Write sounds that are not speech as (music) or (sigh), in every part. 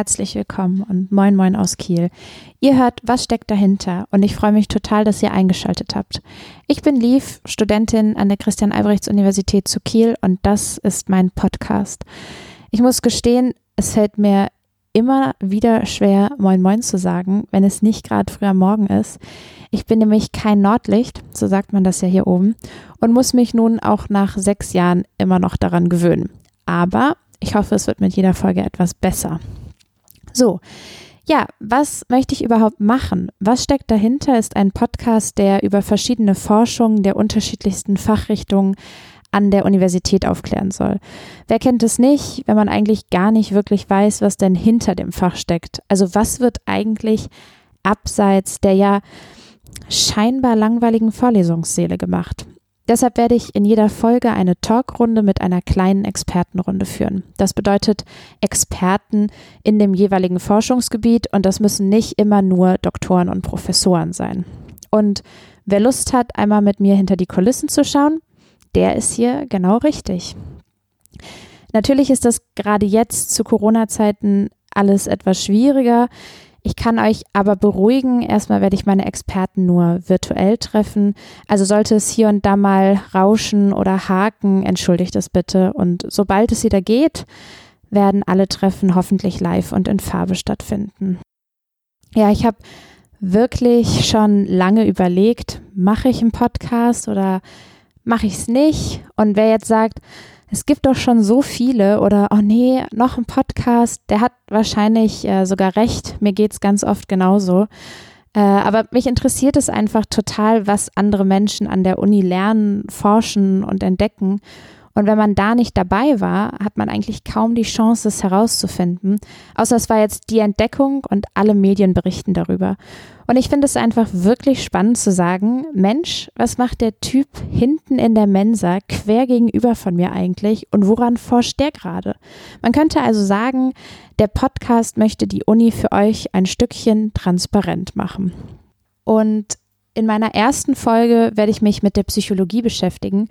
Herzlich willkommen und moin moin aus Kiel. Ihr hört, was steckt dahinter und ich freue mich total, dass ihr eingeschaltet habt. Ich bin Liv, Studentin an der Christian-Albrechts-Universität zu Kiel und das ist mein Podcast. Ich muss gestehen, es fällt mir immer wieder schwer, moin moin zu sagen, wenn es nicht gerade früher Morgen ist. Ich bin nämlich kein Nordlicht, so sagt man das ja hier oben, und muss mich nun auch nach sechs Jahren immer noch daran gewöhnen. Aber ich hoffe, es wird mit jeder Folge etwas besser. So, ja, was möchte ich überhaupt machen? Was steckt dahinter? Ist ein Podcast, der über verschiedene Forschungen der unterschiedlichsten Fachrichtungen an der Universität aufklären soll. Wer kennt es nicht, wenn man eigentlich gar nicht wirklich weiß, was denn hinter dem Fach steckt? Also was wird eigentlich abseits der ja scheinbar langweiligen Vorlesungssäle gemacht? Deshalb werde ich in jeder Folge eine Talkrunde mit einer kleinen Expertenrunde führen. Das bedeutet Experten in dem jeweiligen Forschungsgebiet und das müssen nicht immer nur Doktoren und Professoren sein. Und wer Lust hat, einmal mit mir hinter die Kulissen zu schauen, der ist hier genau richtig. Natürlich ist das gerade jetzt zu Corona-Zeiten alles etwas schwieriger. Ich kann euch aber beruhigen, erstmal werde ich meine Experten nur virtuell treffen. Also sollte es hier und da mal rauschen oder haken, entschuldigt es bitte. Und sobald es wieder geht, werden alle Treffen hoffentlich live und in Farbe stattfinden. Ja, ich habe wirklich schon lange überlegt, mache ich einen Podcast oder mache ich es nicht? Und wer jetzt sagt, es gibt doch schon so viele oder, oh nee, noch ein Podcast, der hat wahrscheinlich äh, sogar recht. Mir geht es ganz oft genauso. Äh, aber mich interessiert es einfach total, was andere Menschen an der Uni lernen, forschen und entdecken. Und wenn man da nicht dabei war, hat man eigentlich kaum die Chance, es herauszufinden. Außer es war jetzt die Entdeckung und alle Medien berichten darüber. Und ich finde es einfach wirklich spannend zu sagen, Mensch, was macht der Typ hinten in der Mensa quer gegenüber von mir eigentlich und woran forscht der gerade? Man könnte also sagen, der Podcast möchte die Uni für euch ein Stückchen transparent machen. Und in meiner ersten Folge werde ich mich mit der Psychologie beschäftigen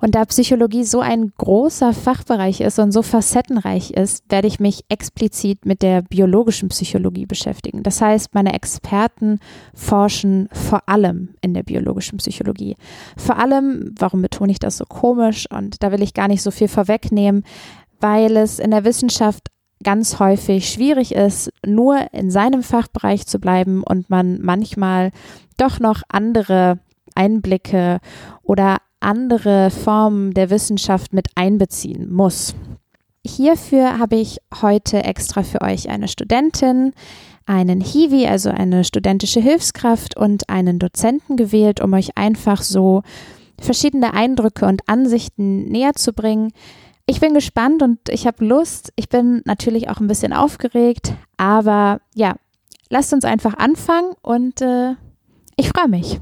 und da Psychologie so ein großer Fachbereich ist und so facettenreich ist, werde ich mich explizit mit der biologischen Psychologie beschäftigen. Das heißt, meine Experten forschen vor allem in der biologischen Psychologie. Vor allem, warum betone ich das so komisch? Und da will ich gar nicht so viel vorwegnehmen, weil es in der Wissenschaft ganz häufig schwierig ist, nur in seinem Fachbereich zu bleiben und man manchmal doch noch andere Einblicke oder andere Formen der Wissenschaft mit einbeziehen muss. Hierfür habe ich heute extra für euch eine Studentin, einen Hiwi, also eine studentische Hilfskraft und einen Dozenten gewählt, um euch einfach so verschiedene Eindrücke und Ansichten näher zu bringen. Ich bin gespannt und ich habe Lust. Ich bin natürlich auch ein bisschen aufgeregt, aber ja, lasst uns einfach anfangen und äh, ich freue mich.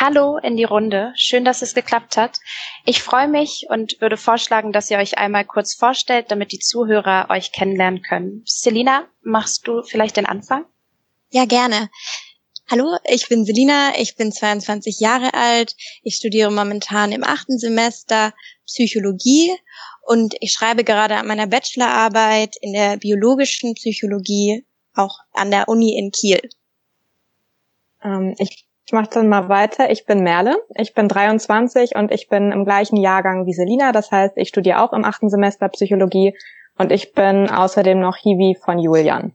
Hallo in die Runde. Schön, dass es geklappt hat. Ich freue mich und würde vorschlagen, dass ihr euch einmal kurz vorstellt, damit die Zuhörer euch kennenlernen können. Selina, machst du vielleicht den Anfang? Ja, gerne. Hallo, ich bin Selina, ich bin 22 Jahre alt, ich studiere momentan im achten Semester Psychologie und ich schreibe gerade an meiner Bachelorarbeit in der biologischen Psychologie auch an der Uni in Kiel. Ähm, ich ich mache dann mal weiter. Ich bin Merle, ich bin 23 und ich bin im gleichen Jahrgang wie Selina. Das heißt, ich studiere auch im achten Semester Psychologie und ich bin außerdem noch Hiwi von Julian.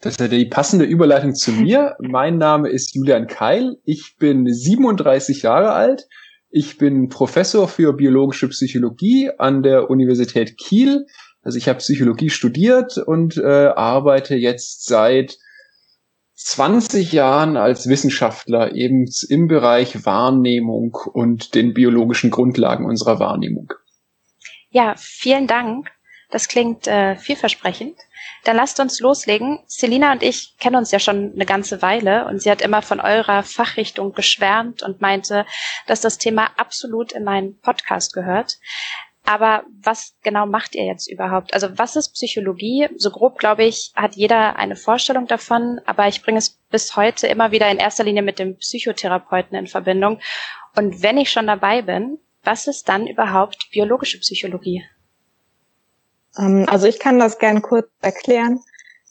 Das ist die passende Überleitung zu mir. Mein Name ist Julian Keil. Ich bin 37 Jahre alt. Ich bin Professor für biologische Psychologie an der Universität Kiel. Also ich habe Psychologie studiert und äh, arbeite jetzt seit 20 Jahren als Wissenschaftler eben im Bereich Wahrnehmung und den biologischen Grundlagen unserer Wahrnehmung. Ja, vielen Dank. Das klingt äh, vielversprechend. Dann lasst uns loslegen. Selina und ich kennen uns ja schon eine ganze Weile und sie hat immer von eurer Fachrichtung geschwärmt und meinte, dass das Thema absolut in meinen Podcast gehört. Aber was genau macht ihr jetzt überhaupt? Also was ist Psychologie? So grob, glaube ich, hat jeder eine Vorstellung davon, aber ich bringe es bis heute immer wieder in erster Linie mit dem Psychotherapeuten in Verbindung. Und wenn ich schon dabei bin, was ist dann überhaupt biologische Psychologie? Ähm, also ich kann das gern kurz erklären.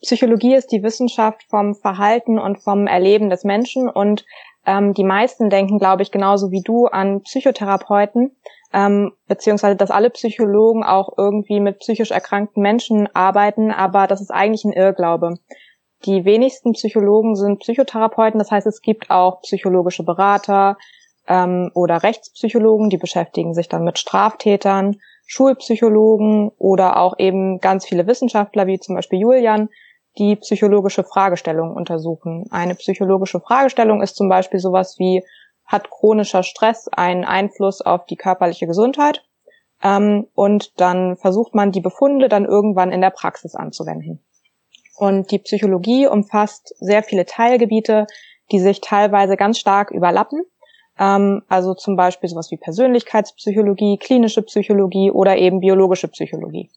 Psychologie ist die Wissenschaft vom Verhalten und vom Erleben des Menschen und ähm, die meisten denken, glaube ich, genauso wie du an Psychotherapeuten, ähm, beziehungsweise dass alle Psychologen auch irgendwie mit psychisch erkrankten Menschen arbeiten, aber das ist eigentlich ein Irrglaube. Die wenigsten Psychologen sind Psychotherapeuten, das heißt, es gibt auch psychologische Berater ähm, oder Rechtspsychologen, die beschäftigen sich dann mit Straftätern, Schulpsychologen oder auch eben ganz viele Wissenschaftler, wie zum Beispiel Julian, die psychologische Fragestellungen untersuchen. Eine psychologische Fragestellung ist zum Beispiel sowas wie, hat chronischer Stress einen Einfluss auf die körperliche Gesundheit? Ähm, und dann versucht man die Befunde dann irgendwann in der Praxis anzuwenden. Und die Psychologie umfasst sehr viele Teilgebiete, die sich teilweise ganz stark überlappen. Ähm, also zum Beispiel sowas wie Persönlichkeitspsychologie, klinische Psychologie oder eben biologische Psychologie.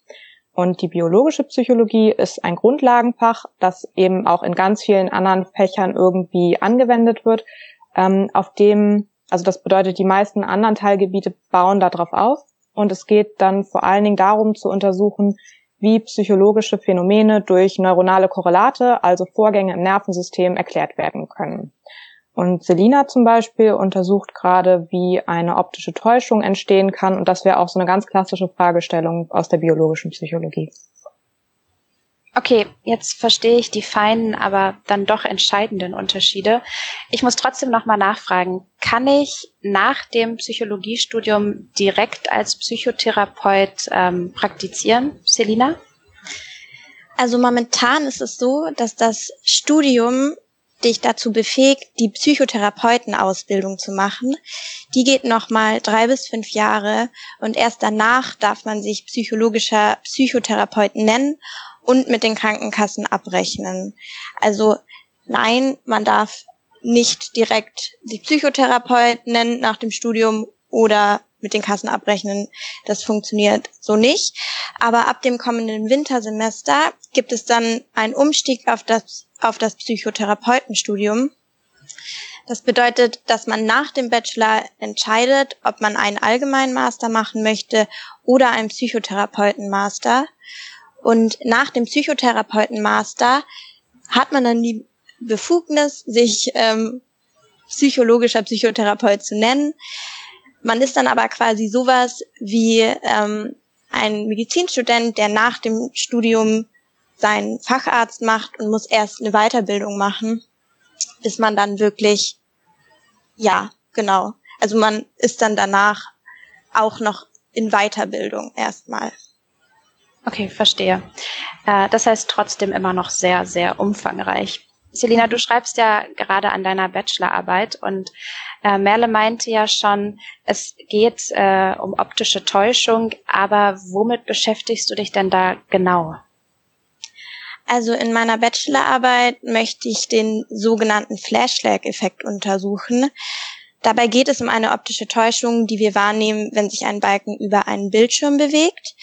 Und die biologische Psychologie ist ein Grundlagenfach, das eben auch in ganz vielen anderen Fächern irgendwie angewendet wird, ähm, auf dem, also das bedeutet, die meisten anderen Teilgebiete bauen darauf auf. Und es geht dann vor allen Dingen darum zu untersuchen, wie psychologische Phänomene durch neuronale Korrelate, also Vorgänge im Nervensystem, erklärt werden können. Und Selina zum Beispiel untersucht gerade, wie eine optische Täuschung entstehen kann. Und das wäre auch so eine ganz klassische Fragestellung aus der biologischen Psychologie. Okay, jetzt verstehe ich die feinen, aber dann doch entscheidenden Unterschiede. Ich muss trotzdem nochmal nachfragen, kann ich nach dem Psychologiestudium direkt als Psychotherapeut ähm, praktizieren, Selina? Also momentan ist es so, dass das Studium dich dazu befähigt, die Psychotherapeutenausbildung zu machen. Die geht nochmal drei bis fünf Jahre und erst danach darf man sich psychologischer Psychotherapeut nennen und mit den Krankenkassen abrechnen. Also nein, man darf nicht direkt die Psychotherapeut nennen nach dem Studium oder mit den Kassen abrechnen. Das funktioniert so nicht. Aber ab dem kommenden Wintersemester gibt es dann einen Umstieg auf das, auf das Psychotherapeutenstudium. Das bedeutet, dass man nach dem Bachelor entscheidet, ob man einen allgemeinen Master machen möchte oder einen Psychotherapeutenmaster. Und nach dem Psychotherapeutenmaster hat man dann die Befugnis, sich ähm, psychologischer Psychotherapeut zu nennen. Man ist dann aber quasi sowas wie ähm, ein Medizinstudent, der nach dem Studium seinen Facharzt macht und muss erst eine Weiterbildung machen, bis man dann wirklich, ja, genau. Also man ist dann danach auch noch in Weiterbildung erstmal. Okay, verstehe. Äh, das heißt trotzdem immer noch sehr, sehr umfangreich. Selina, du schreibst ja gerade an deiner Bachelorarbeit und äh, Merle meinte ja schon, es geht äh, um optische Täuschung, aber womit beschäftigst du dich denn da genau? Also in meiner Bachelorarbeit möchte ich den sogenannten Flashlag-Effekt untersuchen. Dabei geht es um eine optische Täuschung, die wir wahrnehmen, wenn sich ein Balken über einen Bildschirm bewegt.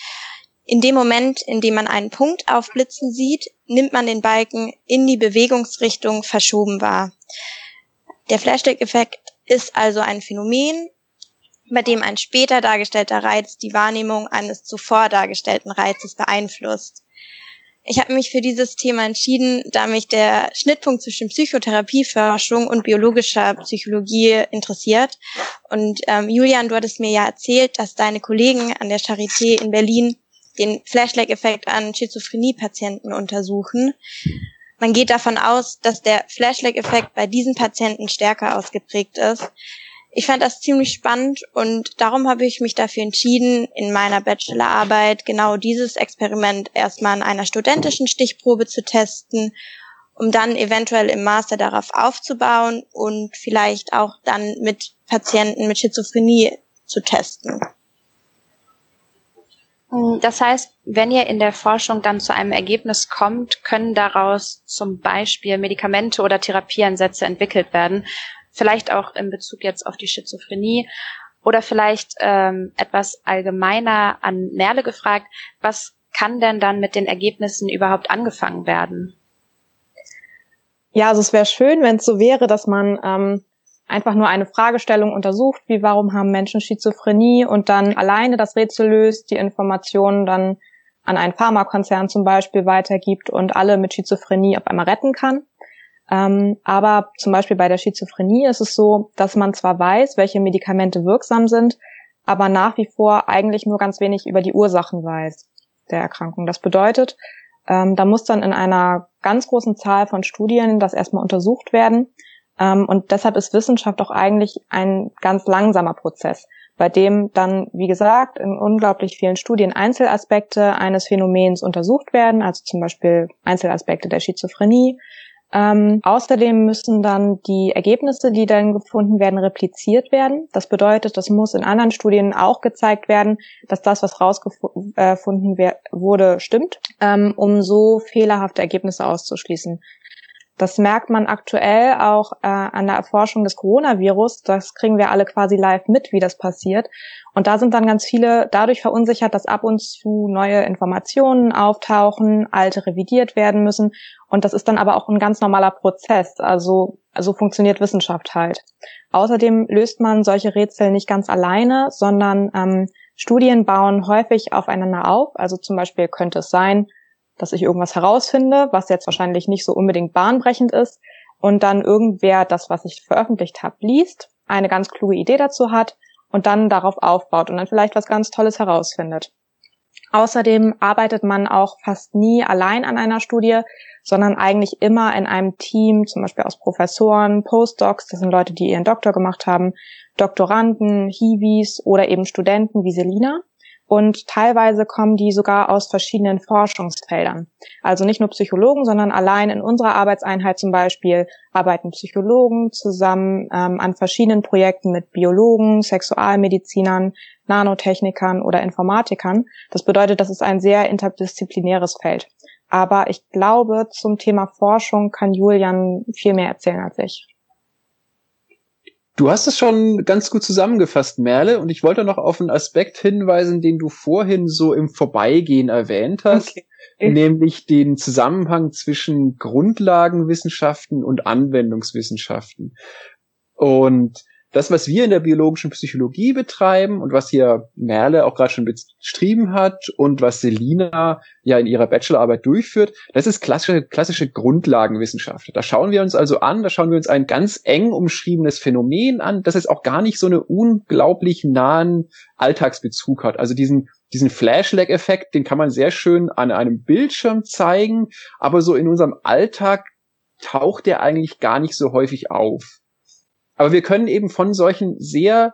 In dem Moment, in dem man einen Punkt aufblitzen sieht, nimmt man den Balken in die Bewegungsrichtung verschoben wahr. Der Flashback-Effekt ist also ein Phänomen, bei dem ein später dargestellter Reiz die Wahrnehmung eines zuvor dargestellten Reizes beeinflusst. Ich habe mich für dieses Thema entschieden, da mich der Schnittpunkt zwischen Psychotherapieforschung und biologischer Psychologie interessiert. Und ähm, Julian, du hattest mir ja erzählt, dass deine Kollegen an der Charité in Berlin den Flashlag-Effekt an Schizophrenie-Patienten untersuchen. Man geht davon aus, dass der Flashlag-Effekt bei diesen Patienten stärker ausgeprägt ist. Ich fand das ziemlich spannend und darum habe ich mich dafür entschieden, in meiner Bachelorarbeit genau dieses Experiment erstmal an einer studentischen Stichprobe zu testen, um dann eventuell im Master darauf aufzubauen und vielleicht auch dann mit Patienten mit Schizophrenie zu testen. Hm, das heißt, wenn ihr in der Forschung dann zu einem Ergebnis kommt, können daraus zum Beispiel Medikamente oder Therapieansätze entwickelt werden. Vielleicht auch in Bezug jetzt auf die Schizophrenie oder vielleicht ähm, etwas allgemeiner an Merle gefragt. Was kann denn dann mit den Ergebnissen überhaupt angefangen werden? Ja, also es wäre schön, wenn es so wäre, dass man ähm, einfach nur eine Fragestellung untersucht, wie warum haben Menschen Schizophrenie und dann alleine das Rätsel löst, die Informationen dann an einen Pharmakonzern zum Beispiel weitergibt und alle mit Schizophrenie auf einmal retten kann. Ähm, aber zum Beispiel bei der Schizophrenie ist es so, dass man zwar weiß, welche Medikamente wirksam sind, aber nach wie vor eigentlich nur ganz wenig über die Ursachen weiß der Erkrankung. Das bedeutet, ähm, da muss dann in einer ganz großen Zahl von Studien das erstmal untersucht werden. Ähm, und deshalb ist Wissenschaft auch eigentlich ein ganz langsamer Prozess, bei dem dann, wie gesagt, in unglaublich vielen Studien Einzelaspekte eines Phänomens untersucht werden, also zum Beispiel Einzelaspekte der Schizophrenie, ähm, außerdem müssen dann die Ergebnisse, die dann gefunden werden, repliziert werden. Das bedeutet, das muss in anderen Studien auch gezeigt werden, dass das, was rausgefunden äh, wurde, stimmt, ähm, um so fehlerhafte Ergebnisse auszuschließen. Das merkt man aktuell auch äh, an der Erforschung des Coronavirus. Das kriegen wir alle quasi live mit, wie das passiert. Und da sind dann ganz viele dadurch verunsichert, dass ab und zu neue Informationen auftauchen, alte revidiert werden müssen. Und das ist dann aber auch ein ganz normaler Prozess. Also, also funktioniert Wissenschaft halt. Außerdem löst man solche Rätsel nicht ganz alleine, sondern ähm, Studien bauen häufig aufeinander auf. Also zum Beispiel könnte es sein, dass ich irgendwas herausfinde, was jetzt wahrscheinlich nicht so unbedingt bahnbrechend ist, und dann irgendwer das, was ich veröffentlicht habe, liest, eine ganz kluge Idee dazu hat und dann darauf aufbaut und dann vielleicht was ganz Tolles herausfindet. Außerdem arbeitet man auch fast nie allein an einer Studie, sondern eigentlich immer in einem Team, zum Beispiel aus Professoren, Postdocs, das sind Leute, die ihren Doktor gemacht haben, Doktoranden, Hiwis oder eben Studenten wie Selina und teilweise kommen die sogar aus verschiedenen Forschungsfeldern. Also nicht nur Psychologen, sondern allein in unserer Arbeitseinheit zum Beispiel arbeiten Psychologen zusammen ähm, an verschiedenen Projekten mit Biologen, Sexualmedizinern, Nanotechnikern oder Informatikern. Das bedeutet, das ist ein sehr interdisziplinäres Feld. Aber ich glaube, zum Thema Forschung kann Julian viel mehr erzählen als ich. Du hast es schon ganz gut zusammengefasst, Merle, und ich wollte noch auf einen Aspekt hinweisen, den du vorhin so im Vorbeigehen erwähnt hast, okay. nämlich den Zusammenhang zwischen Grundlagenwissenschaften und Anwendungswissenschaften. Und das, was wir in der biologischen Psychologie betreiben und was hier Merle auch gerade schon beschrieben hat und was Selina ja in ihrer Bachelorarbeit durchführt, das ist klassische, klassische Grundlagenwissenschaft. Da schauen wir uns also an, da schauen wir uns ein ganz eng umschriebenes Phänomen an, das jetzt auch gar nicht so einen unglaublich nahen Alltagsbezug hat. Also diesen diesen Flashlag-Effekt, den kann man sehr schön an einem Bildschirm zeigen, aber so in unserem Alltag taucht der eigentlich gar nicht so häufig auf. Aber wir können eben von solchen sehr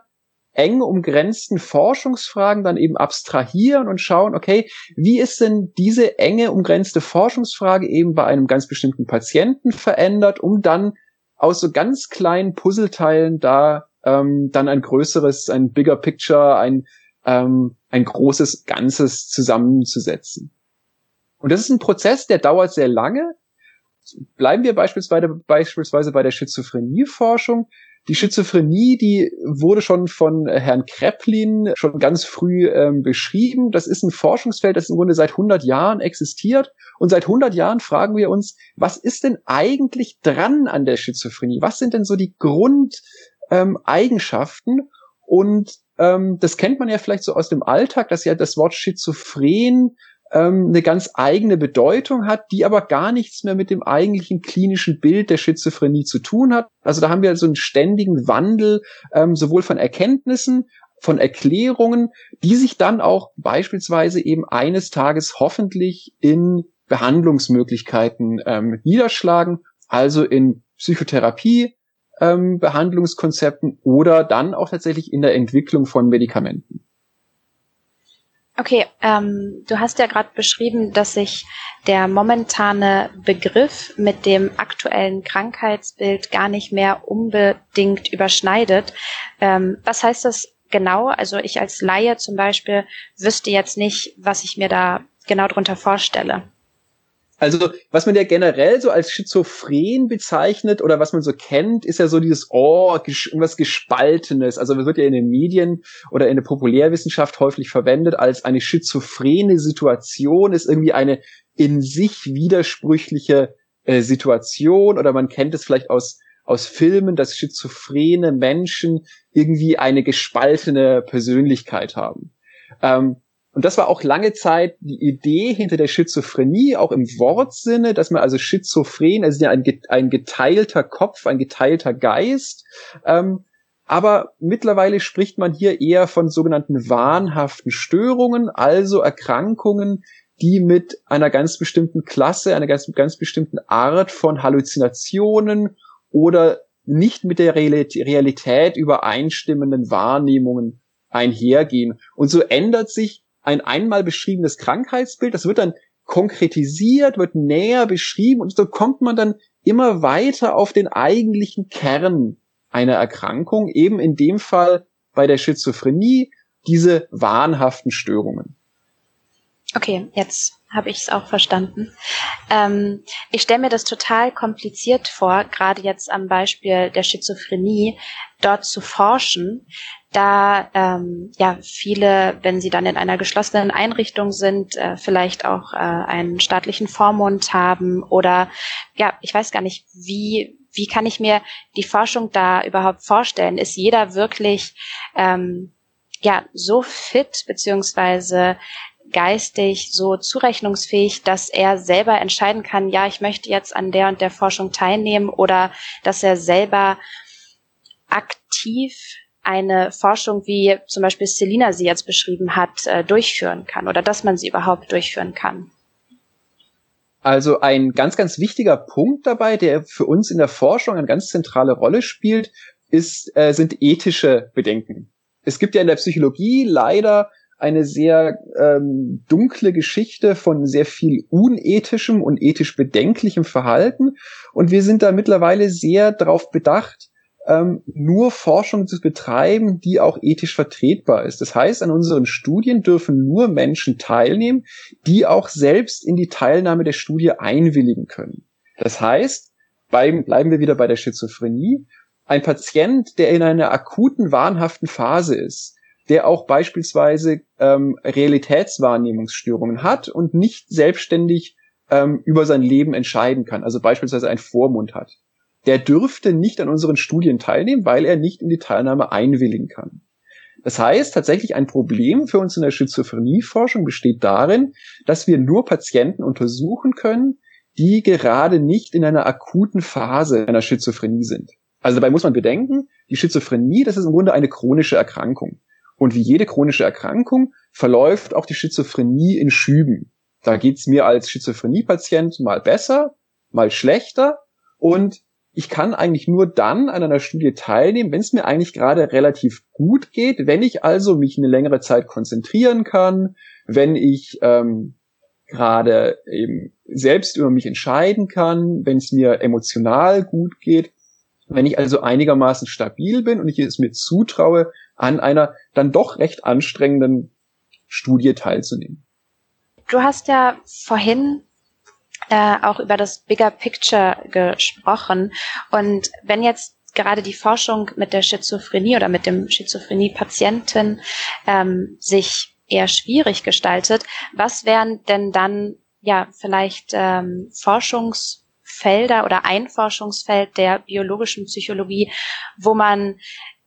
eng umgrenzten Forschungsfragen dann eben abstrahieren und schauen, okay, wie ist denn diese enge umgrenzte Forschungsfrage eben bei einem ganz bestimmten Patienten verändert, um dann aus so ganz kleinen Puzzleteilen da ähm, dann ein größeres, ein bigger Picture, ein, ähm, ein großes Ganzes zusammenzusetzen. Und das ist ein Prozess, der dauert sehr lange. Bleiben wir beispielsweise, beispielsweise bei der Schizophrenieforschung. Die Schizophrenie, die wurde schon von Herrn Kreplin schon ganz früh ähm, beschrieben. Das ist ein Forschungsfeld, das im Grunde seit 100 Jahren existiert. Und seit 100 Jahren fragen wir uns, was ist denn eigentlich dran an der Schizophrenie? Was sind denn so die Grundeigenschaften? Ähm, und ähm, das kennt man ja vielleicht so aus dem Alltag, dass ja das Wort Schizophren ähm, eine ganz eigene Bedeutung hat, die aber gar nichts mehr mit dem eigentlichen klinischen Bild der Schizophrenie zu tun hat. Also da haben wir so einen ständigen Wandel ähm, sowohl von Erkenntnissen, von Erklärungen, die sich dann auch beispielsweise eben eines Tages hoffentlich in Behandlungsmöglichkeiten ähm, niederschlagen, also in Psychotherapie, ähm, Behandlungskonzepten oder dann auch tatsächlich in der Entwicklung von Medikamenten. Okay, ähm, du hast ja gerade beschrieben, dass sich der momentane Begriff mit dem aktuellen Krankheitsbild gar nicht mehr unbedingt überschneidet. Ähm, was heißt das genau? Also ich als Laie zum Beispiel wüsste jetzt nicht, was ich mir da genau drunter vorstelle. Also, was man ja generell so als schizophren bezeichnet oder was man so kennt, ist ja so dieses, oh, irgendwas Gespaltenes. Also, es wird ja in den Medien oder in der Populärwissenschaft häufig verwendet als eine schizophrene Situation, ist irgendwie eine in sich widersprüchliche äh, Situation oder man kennt es vielleicht aus aus Filmen, dass schizophrene Menschen irgendwie eine gespaltene Persönlichkeit haben. Ähm, und das war auch lange Zeit die Idee hinter der Schizophrenie, auch im Wortsinne, dass man also schizophren, also ein, ein geteilter Kopf, ein geteilter Geist. Ähm, aber mittlerweile spricht man hier eher von sogenannten wahnhaften Störungen, also Erkrankungen, die mit einer ganz bestimmten Klasse, einer ganz, ganz bestimmten Art von Halluzinationen oder nicht mit der Realität übereinstimmenden Wahrnehmungen einhergehen. Und so ändert sich ein einmal beschriebenes Krankheitsbild, das wird dann konkretisiert, wird näher beschrieben und so kommt man dann immer weiter auf den eigentlichen Kern einer Erkrankung, eben in dem Fall bei der Schizophrenie diese wahnhaften Störungen. Okay, jetzt habe ich es auch verstanden. Ähm, ich stelle mir das total kompliziert vor, gerade jetzt am Beispiel der Schizophrenie, dort zu forschen, da ähm, ja viele, wenn sie dann in einer geschlossenen Einrichtung sind, äh, vielleicht auch äh, einen staatlichen Vormund haben oder ja, ich weiß gar nicht, wie wie kann ich mir die Forschung da überhaupt vorstellen? Ist jeder wirklich ähm, ja so fit beziehungsweise geistig so zurechnungsfähig, dass er selber entscheiden kann, ja, ich möchte jetzt an der und der Forschung teilnehmen oder dass er selber aktiv eine Forschung, wie zum Beispiel Selina sie jetzt beschrieben hat, äh, durchführen kann oder dass man sie überhaupt durchführen kann. Also ein ganz, ganz wichtiger Punkt dabei, der für uns in der Forschung eine ganz zentrale Rolle spielt, ist, äh, sind ethische Bedenken. Es gibt ja in der Psychologie leider eine sehr ähm, dunkle Geschichte von sehr viel unethischem und ethisch bedenklichem Verhalten. Und wir sind da mittlerweile sehr darauf bedacht, ähm, nur Forschung zu betreiben, die auch ethisch vertretbar ist. Das heißt, an unseren Studien dürfen nur Menschen teilnehmen, die auch selbst in die Teilnahme der Studie einwilligen können. Das heißt, beim, bleiben wir wieder bei der Schizophrenie, ein Patient, der in einer akuten wahnhaften Phase ist, der auch beispielsweise ähm, Realitätswahrnehmungsstörungen hat und nicht selbstständig ähm, über sein Leben entscheiden kann, also beispielsweise einen Vormund hat der dürfte nicht an unseren Studien teilnehmen, weil er nicht in die Teilnahme einwilligen kann. Das heißt, tatsächlich ein Problem für uns in der Schizophrenieforschung besteht darin, dass wir nur Patienten untersuchen können, die gerade nicht in einer akuten Phase einer Schizophrenie sind. Also dabei muss man bedenken, die Schizophrenie, das ist im Grunde eine chronische Erkrankung. Und wie jede chronische Erkrankung verläuft auch die Schizophrenie in Schüben. Da geht's mir als Schizophrenie-Patient mal besser, mal schlechter. Und ich kann eigentlich nur dann an einer Studie teilnehmen, wenn es mir eigentlich gerade relativ gut geht, wenn ich also mich eine längere Zeit konzentrieren kann, wenn ich ähm, gerade eben selbst über mich entscheiden kann, wenn es mir emotional gut geht, wenn ich also einigermaßen stabil bin und ich es mir zutraue, an einer dann doch recht anstrengenden Studie teilzunehmen. Du hast ja vorhin äh, auch über das Bigger Picture gesprochen. Und wenn jetzt gerade die Forschung mit der Schizophrenie oder mit dem Schizophrenie-Patienten ähm, sich eher schwierig gestaltet, was wären denn dann ja vielleicht ähm, Forschungsfelder oder ein Forschungsfeld der biologischen Psychologie, wo man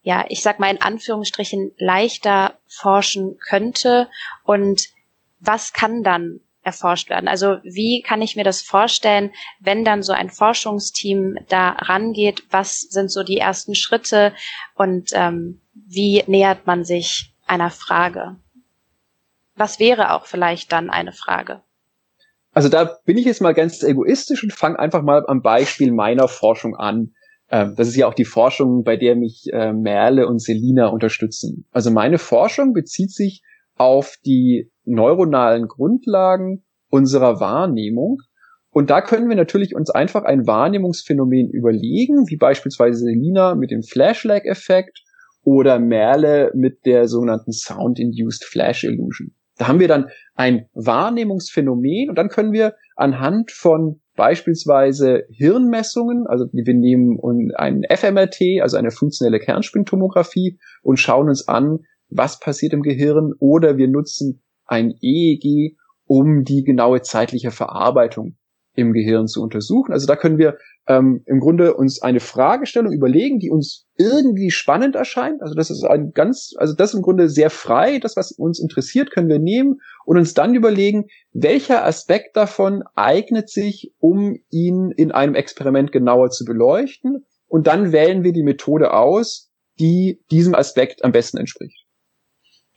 ja, ich sag mal in Anführungsstrichen leichter forschen könnte und was kann dann erforscht werden. Also wie kann ich mir das vorstellen, wenn dann so ein Forschungsteam da rangeht? Was sind so die ersten Schritte und ähm, wie nähert man sich einer Frage? Was wäre auch vielleicht dann eine Frage? Also da bin ich jetzt mal ganz egoistisch und fange einfach mal am Beispiel meiner Forschung an. Ähm, das ist ja auch die Forschung, bei der mich äh, Merle und Selina unterstützen. Also meine Forschung bezieht sich auf die neuronalen Grundlagen unserer Wahrnehmung. Und da können wir natürlich uns einfach ein Wahrnehmungsphänomen überlegen, wie beispielsweise Selina mit dem Flash-Lag-Effekt oder Merle mit der sogenannten Sound-Induced Flash Illusion. Da haben wir dann ein Wahrnehmungsphänomen und dann können wir anhand von beispielsweise Hirnmessungen, also wir nehmen einen fMRT, also eine funktionelle Kernspintomographie und schauen uns an, was passiert im Gehirn oder wir nutzen ein EEG, um die genaue zeitliche Verarbeitung im Gehirn zu untersuchen. Also da können wir ähm, im Grunde uns eine Fragestellung überlegen, die uns irgendwie spannend erscheint. Also das ist ein ganz, also das ist im Grunde sehr frei. Das, was uns interessiert, können wir nehmen und uns dann überlegen, welcher Aspekt davon eignet sich, um ihn in einem Experiment genauer zu beleuchten. Und dann wählen wir die Methode aus, die diesem Aspekt am besten entspricht.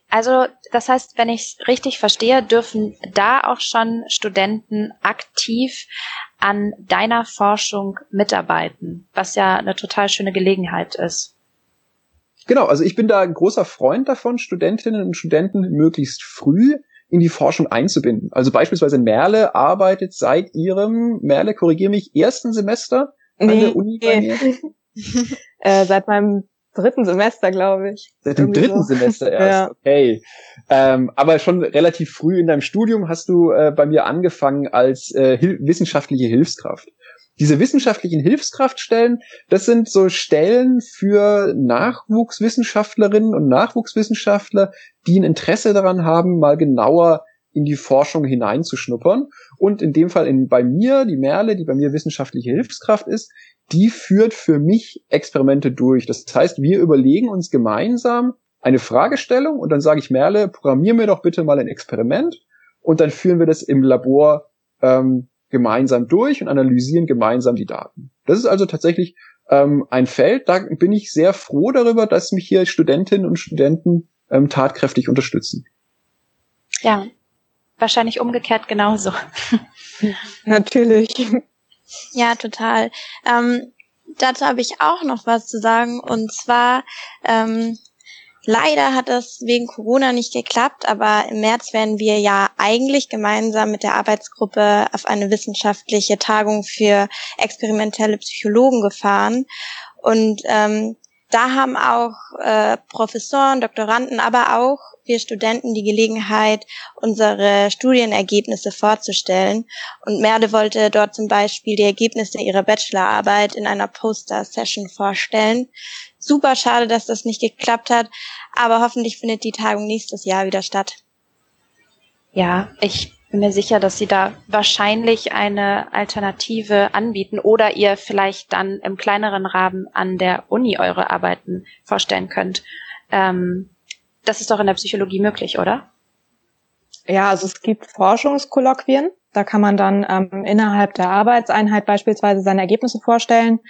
Also das heißt, wenn ich es richtig verstehe, dürfen da auch schon Studenten aktiv an deiner Forschung mitarbeiten, was ja eine total schöne Gelegenheit ist. Genau, also ich bin da ein großer Freund davon, Studentinnen und Studenten möglichst früh in die Forschung einzubinden. Also beispielsweise Merle arbeitet seit ihrem, Merle, korrigiere mich, ersten Semester an nee, der Uni bei mir. (laughs) äh, seit meinem dritten Semester, glaube ich. Seit dem dritten so. Semester (laughs) erst. Ja. Okay. Ähm, aber schon relativ früh in deinem Studium hast du äh, bei mir angefangen als äh, hil wissenschaftliche Hilfskraft. Diese wissenschaftlichen Hilfskraftstellen, das sind so Stellen für Nachwuchswissenschaftlerinnen und Nachwuchswissenschaftler, die ein Interesse daran haben, mal genauer in die Forschung hineinzuschnuppern. Und in dem Fall in, bei mir, die Merle, die bei mir wissenschaftliche Hilfskraft ist, die führt für mich Experimente durch. Das heißt, wir überlegen uns gemeinsam eine Fragestellung und dann sage ich Merle, programmier mir doch bitte mal ein Experiment und dann führen wir das im Labor ähm, gemeinsam durch und analysieren gemeinsam die Daten. Das ist also tatsächlich ähm, ein Feld, da bin ich sehr froh darüber, dass mich hier Studentinnen und Studenten ähm, tatkräftig unterstützen. Ja, wahrscheinlich umgekehrt genauso. (laughs) Natürlich. Ja, total. Ähm, dazu habe ich auch noch was zu sagen. Und zwar, ähm, leider hat das wegen Corona nicht geklappt, aber im März werden wir ja eigentlich gemeinsam mit der Arbeitsgruppe auf eine wissenschaftliche Tagung für experimentelle Psychologen gefahren. Und ähm, da haben auch äh, Professoren, Doktoranden, aber auch wir Studenten die Gelegenheit, unsere Studienergebnisse vorzustellen. Und Merle wollte dort zum Beispiel die Ergebnisse ihrer Bachelorarbeit in einer Poster-Session vorstellen. Super schade, dass das nicht geklappt hat, aber hoffentlich findet die Tagung nächstes Jahr wieder statt. Ja, ich bin mir sicher, dass Sie da wahrscheinlich eine Alternative anbieten oder ihr vielleicht dann im kleineren Rahmen an der Uni eure Arbeiten vorstellen könnt. Ähm, das ist doch in der Psychologie möglich, oder? Ja, also es gibt Forschungskolloquien. Da kann man dann ähm, innerhalb der Arbeitseinheit beispielsweise seine Ergebnisse vorstellen.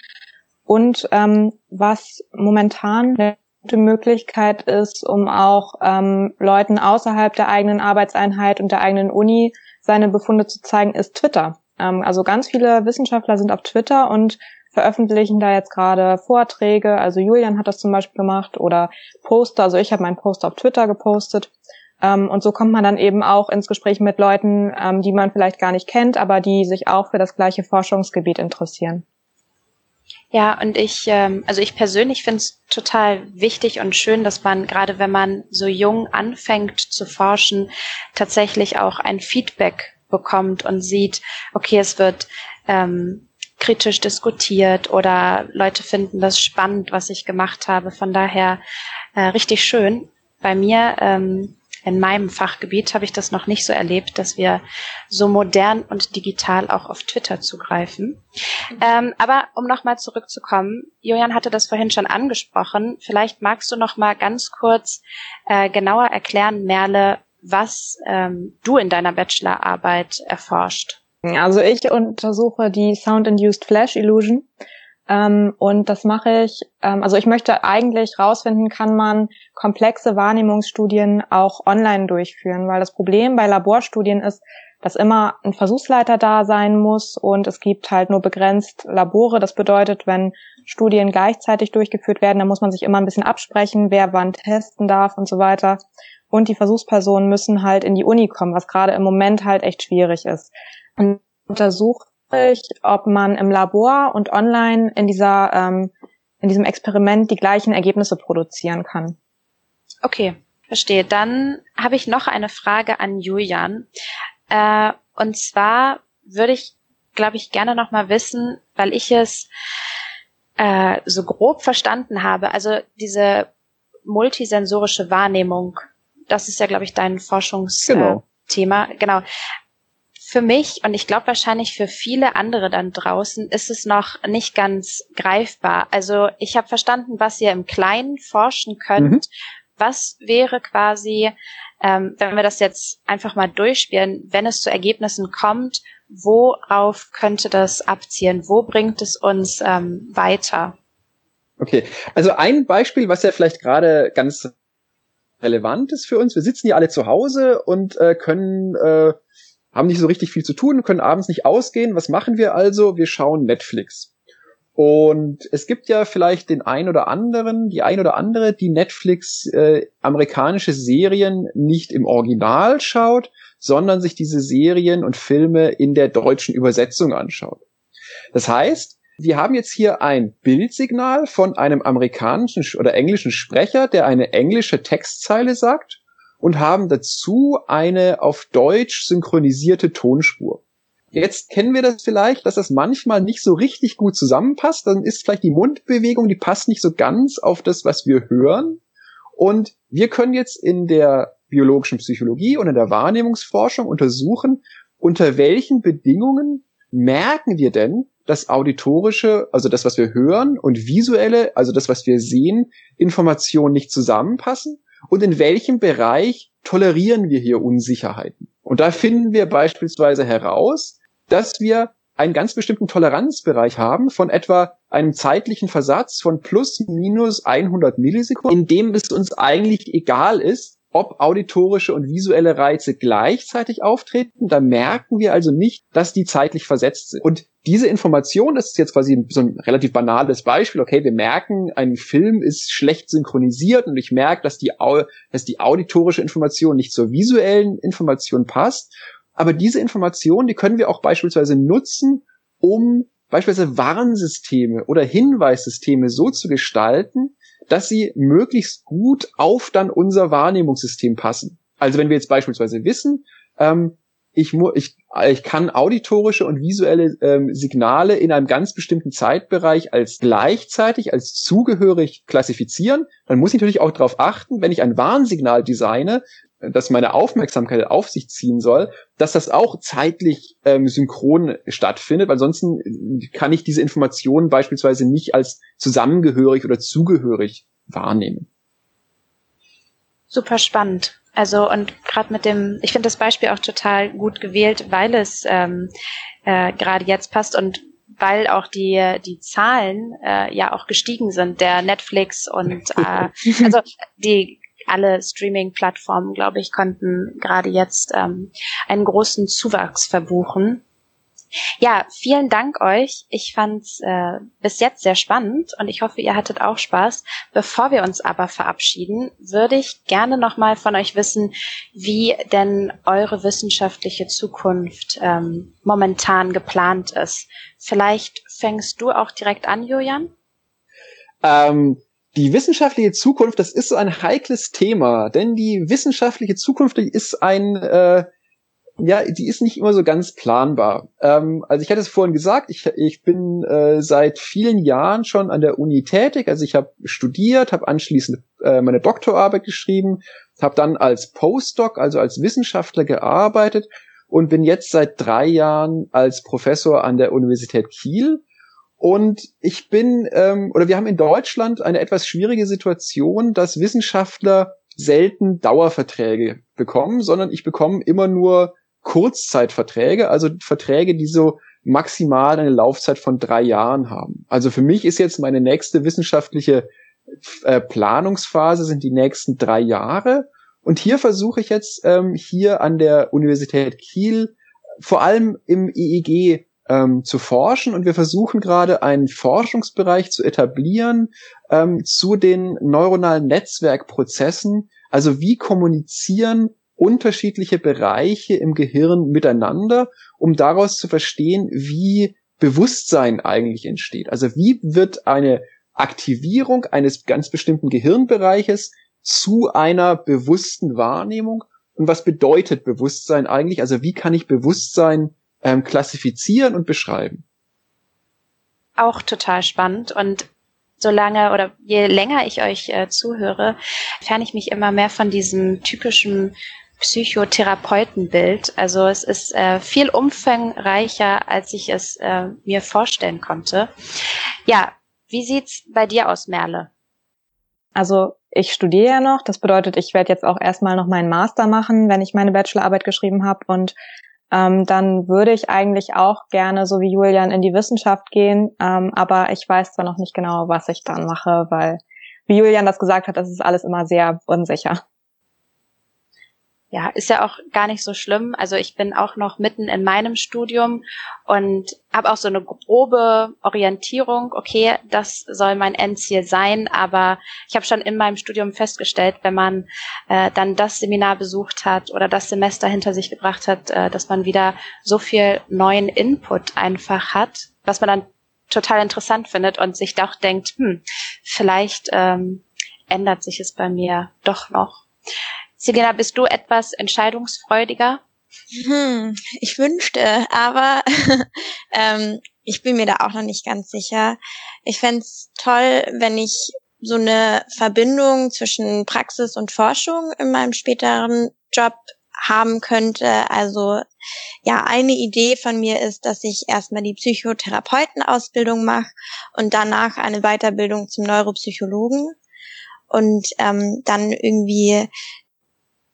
Und ähm, was momentan gute Möglichkeit ist, um auch ähm, Leuten außerhalb der eigenen Arbeitseinheit und der eigenen Uni seine Befunde zu zeigen, ist Twitter. Ähm, also ganz viele Wissenschaftler sind auf Twitter und veröffentlichen da jetzt gerade Vorträge. Also Julian hat das zum Beispiel gemacht oder Poster. Also ich habe meinen Post auf Twitter gepostet. Ähm, und so kommt man dann eben auch ins Gespräch mit Leuten, ähm, die man vielleicht gar nicht kennt, aber die sich auch für das gleiche Forschungsgebiet interessieren. Ja, und ich, ähm, also ich persönlich finde es total wichtig und schön, dass man gerade wenn man so jung anfängt zu forschen, tatsächlich auch ein Feedback bekommt und sieht, okay, es wird ähm, kritisch diskutiert oder Leute finden das spannend, was ich gemacht habe. Von daher äh, richtig schön. Bei mir ähm, in meinem Fachgebiet habe ich das noch nicht so erlebt, dass wir so modern und digital auch auf Twitter zugreifen. Ähm, aber um nochmal zurückzukommen, Julian hatte das vorhin schon angesprochen. Vielleicht magst du noch mal ganz kurz äh, genauer erklären, Merle, was ähm, du in deiner Bachelorarbeit erforscht. Also ich untersuche die Sound-Induced Flash Illusion. Ähm, und das mache ich, ähm, also ich möchte eigentlich rausfinden, kann man komplexe Wahrnehmungsstudien auch online durchführen, weil das Problem bei Laborstudien ist, dass immer ein Versuchsleiter da sein muss und es gibt halt nur begrenzt Labore. Das bedeutet, wenn Studien gleichzeitig durchgeführt werden, dann muss man sich immer ein bisschen absprechen, wer wann testen darf und so weiter. Und die Versuchspersonen müssen halt in die Uni kommen, was gerade im Moment halt echt schwierig ist. Und untersuche ich, ob man im Labor und online in dieser ähm, in diesem Experiment die gleichen Ergebnisse produzieren kann. Okay, verstehe. Dann habe ich noch eine Frage an Julian. Äh, und zwar würde ich, glaube ich, gerne noch mal wissen, weil ich es äh, so grob verstanden habe. Also diese multisensorische Wahrnehmung, das ist ja, glaube ich, dein Forschungsthema. Genau. Äh, genau für mich und ich glaube wahrscheinlich für viele andere dann draußen ist es noch nicht ganz greifbar. Also ich habe verstanden, was ihr im Kleinen forschen könnt. Mhm. Was wäre quasi, ähm, wenn wir das jetzt einfach mal durchspielen, wenn es zu Ergebnissen kommt, worauf könnte das abzielen? Wo bringt es uns ähm, weiter? Okay, also ein Beispiel, was ja vielleicht gerade ganz relevant ist für uns. Wir sitzen hier alle zu Hause und äh, können äh, haben nicht so richtig viel zu tun, können abends nicht ausgehen. Was machen wir also? Wir schauen Netflix. Und es gibt ja vielleicht den ein oder anderen, die ein oder andere, die Netflix äh, amerikanische Serien nicht im Original schaut, sondern sich diese Serien und Filme in der deutschen Übersetzung anschaut. Das heißt, wir haben jetzt hier ein Bildsignal von einem amerikanischen oder englischen Sprecher, der eine englische Textzeile sagt und haben dazu eine auf Deutsch synchronisierte Tonspur. Jetzt kennen wir das vielleicht, dass das manchmal nicht so richtig gut zusammenpasst. Dann ist vielleicht die Mundbewegung, die passt nicht so ganz auf das, was wir hören. Und wir können jetzt in der biologischen Psychologie und in der Wahrnehmungsforschung untersuchen, unter welchen Bedingungen merken wir denn, dass auditorische, also das, was wir hören, und visuelle, also das, was wir sehen, Informationen nicht zusammenpassen und in welchem Bereich tolerieren wir hier Unsicherheiten. Und da finden wir beispielsweise heraus, dass wir einen ganz bestimmten Toleranzbereich haben von etwa einem zeitlichen Versatz von plus minus 100 Millisekunden, in dem es uns eigentlich egal ist, ob auditorische und visuelle Reize gleichzeitig auftreten. Da merken wir also nicht, dass die zeitlich versetzt sind. Und diese Information, das ist jetzt quasi so ein relativ banales Beispiel. Okay, wir merken, ein Film ist schlecht synchronisiert und ich merke, dass die, dass die auditorische Information nicht zur visuellen Information passt. Aber diese Information, die können wir auch beispielsweise nutzen, um beispielsweise Warnsysteme oder Hinweissysteme so zu gestalten, dass sie möglichst gut auf dann unser Wahrnehmungssystem passen. Also wenn wir jetzt beispielsweise wissen, ähm, ich, ich, ich kann auditorische und visuelle ähm, Signale in einem ganz bestimmten Zeitbereich als gleichzeitig, als zugehörig klassifizieren, dann muss ich natürlich auch darauf achten, wenn ich ein Warnsignal designe, das meine Aufmerksamkeit auf sich ziehen soll, dass das auch zeitlich ähm, synchron stattfindet, weil sonst kann ich diese Informationen beispielsweise nicht als zusammengehörig oder zugehörig wahrnehmen. Super spannend. Also und gerade mit dem, ich finde das Beispiel auch total gut gewählt, weil es ähm, äh, gerade jetzt passt und weil auch die die Zahlen äh, ja auch gestiegen sind, der Netflix und äh, (laughs) also die alle Streaming-Plattformen, glaube ich, konnten gerade jetzt ähm, einen großen Zuwachs verbuchen. Ja, vielen Dank euch. Ich fand's äh, bis jetzt sehr spannend und ich hoffe, ihr hattet auch Spaß. Bevor wir uns aber verabschieden, würde ich gerne nochmal von euch wissen, wie denn eure wissenschaftliche Zukunft ähm, momentan geplant ist. Vielleicht fängst du auch direkt an, Julian? Ähm, die wissenschaftliche Zukunft, das ist so ein heikles Thema, denn die wissenschaftliche Zukunft die ist ein, äh, ja, die ist nicht immer so ganz planbar. Ähm, also ich hatte es vorhin gesagt, ich, ich bin äh, seit vielen Jahren schon an der Uni tätig. Also ich habe studiert, habe anschließend äh, meine Doktorarbeit geschrieben, habe dann als Postdoc, also als Wissenschaftler gearbeitet und bin jetzt seit drei Jahren als Professor an der Universität Kiel und ich bin, ähm, oder wir haben in Deutschland eine etwas schwierige Situation, dass Wissenschaftler selten Dauerverträge bekommen, sondern ich bekomme immer nur Kurzzeitverträge, also Verträge, die so maximal eine Laufzeit von drei Jahren haben. Also für mich ist jetzt meine nächste wissenschaftliche äh, Planungsphase sind die nächsten drei Jahre. Und hier versuche ich jetzt ähm, hier an der Universität Kiel vor allem im EEG ähm, zu forschen und wir versuchen gerade einen Forschungsbereich zu etablieren ähm, zu den neuronalen Netzwerkprozessen. Also wie kommunizieren unterschiedliche Bereiche im Gehirn miteinander, um daraus zu verstehen, wie Bewusstsein eigentlich entsteht. Also wie wird eine Aktivierung eines ganz bestimmten Gehirnbereiches zu einer bewussten Wahrnehmung und was bedeutet Bewusstsein eigentlich? Also wie kann ich Bewusstsein ähm, klassifizieren und beschreiben. Auch total spannend und solange oder je länger ich euch äh, zuhöre, ferne ich mich immer mehr von diesem typischen Psychotherapeutenbild. Also es ist äh, viel umfangreicher, als ich es äh, mir vorstellen konnte. Ja, wie sieht's bei dir aus, Merle? Also ich studiere ja noch. Das bedeutet, ich werde jetzt auch erstmal noch meinen Master machen, wenn ich meine Bachelorarbeit geschrieben habe. Und ähm, dann würde ich eigentlich auch gerne, so wie Julian, in die Wissenschaft gehen. Ähm, aber ich weiß zwar noch nicht genau, was ich dann mache, weil, wie Julian das gesagt hat, das ist alles immer sehr unsicher ja, ist ja auch gar nicht so schlimm. Also ich bin auch noch mitten in meinem Studium und habe auch so eine grobe Orientierung. Okay, das soll mein Endziel sein, aber ich habe schon in meinem Studium festgestellt, wenn man äh, dann das Seminar besucht hat oder das Semester hinter sich gebracht hat, äh, dass man wieder so viel neuen Input einfach hat, was man dann total interessant findet und sich doch denkt, hm, vielleicht ähm, ändert sich es bei mir doch noch. Selena, bist du etwas entscheidungsfreudiger? Hm, ich wünschte, aber (laughs) ähm, ich bin mir da auch noch nicht ganz sicher. Ich fände toll, wenn ich so eine Verbindung zwischen Praxis und Forschung in meinem späteren Job haben könnte. Also ja, eine Idee von mir ist, dass ich erstmal die Psychotherapeutenausbildung mache und danach eine Weiterbildung zum Neuropsychologen und ähm, dann irgendwie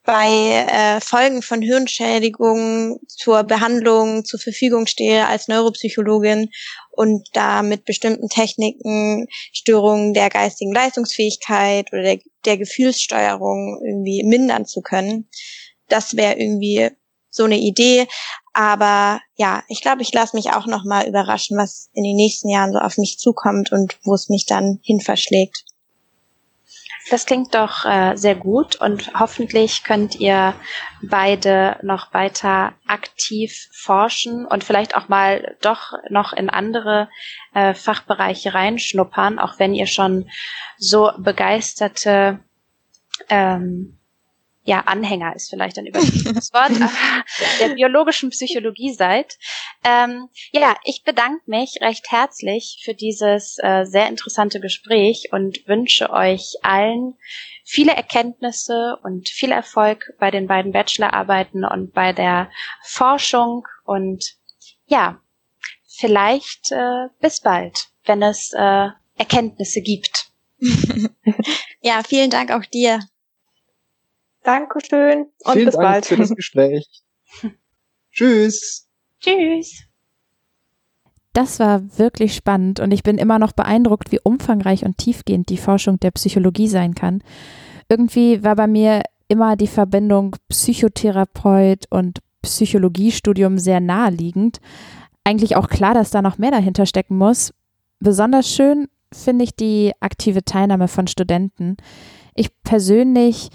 bei äh, Folgen von Hirnschädigungen zur Behandlung zur Verfügung stehe als Neuropsychologin und da mit bestimmten Techniken Störungen der geistigen Leistungsfähigkeit oder der, der Gefühlssteuerung irgendwie mindern zu können. Das wäre irgendwie so eine Idee. Aber ja, ich glaube, ich lasse mich auch noch mal überraschen, was in den nächsten Jahren so auf mich zukommt und wo es mich dann hin verschlägt. Das klingt doch äh, sehr gut und hoffentlich könnt ihr beide noch weiter aktiv forschen und vielleicht auch mal doch noch in andere äh, Fachbereiche reinschnuppern, auch wenn ihr schon so begeisterte ähm, ja, Anhänger ist vielleicht ein übertriebenes Wort, (laughs) der biologischen Psychologie seid. Ähm, ja, ich bedanke mich recht herzlich für dieses äh, sehr interessante Gespräch und wünsche euch allen viele Erkenntnisse und viel Erfolg bei den beiden Bachelorarbeiten und bei der Forschung und ja, vielleicht äh, bis bald, wenn es äh, Erkenntnisse gibt. (laughs) ja, vielen Dank auch dir. Dankeschön und Vielen bis Dank bald. für das (laughs) Gespräch. Tschüss. Tschüss. Das war wirklich spannend und ich bin immer noch beeindruckt, wie umfangreich und tiefgehend die Forschung der Psychologie sein kann. Irgendwie war bei mir immer die Verbindung Psychotherapeut und Psychologiestudium sehr naheliegend. Eigentlich auch klar, dass da noch mehr dahinter stecken muss. Besonders schön finde ich die aktive Teilnahme von Studenten. Ich persönlich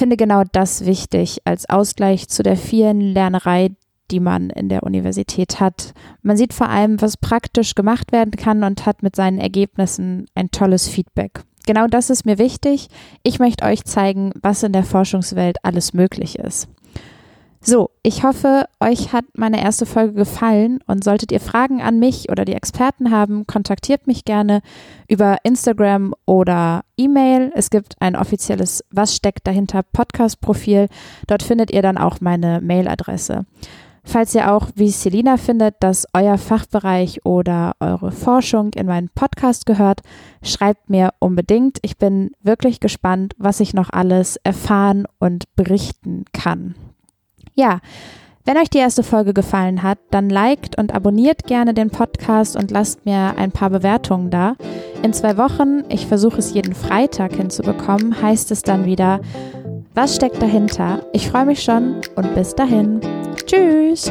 finde genau das wichtig als Ausgleich zu der vielen Lernerei, die man in der Universität hat. Man sieht vor allem, was praktisch gemacht werden kann und hat mit seinen Ergebnissen ein tolles Feedback. Genau das ist mir wichtig. Ich möchte euch zeigen, was in der Forschungswelt alles möglich ist. So, ich hoffe, euch hat meine erste Folge gefallen und solltet ihr Fragen an mich oder die Experten haben, kontaktiert mich gerne über Instagram oder E-Mail. Es gibt ein offizielles Was steckt dahinter Podcast-Profil. Dort findet ihr dann auch meine Mailadresse. Falls ihr auch, wie Selina findet, dass euer Fachbereich oder eure Forschung in meinen Podcast gehört, schreibt mir unbedingt. Ich bin wirklich gespannt, was ich noch alles erfahren und berichten kann. Ja, wenn euch die erste Folge gefallen hat, dann liked und abonniert gerne den Podcast und lasst mir ein paar Bewertungen da. In zwei Wochen, ich versuche es jeden Freitag hinzubekommen, heißt es dann wieder, was steckt dahinter? Ich freue mich schon und bis dahin. Tschüss!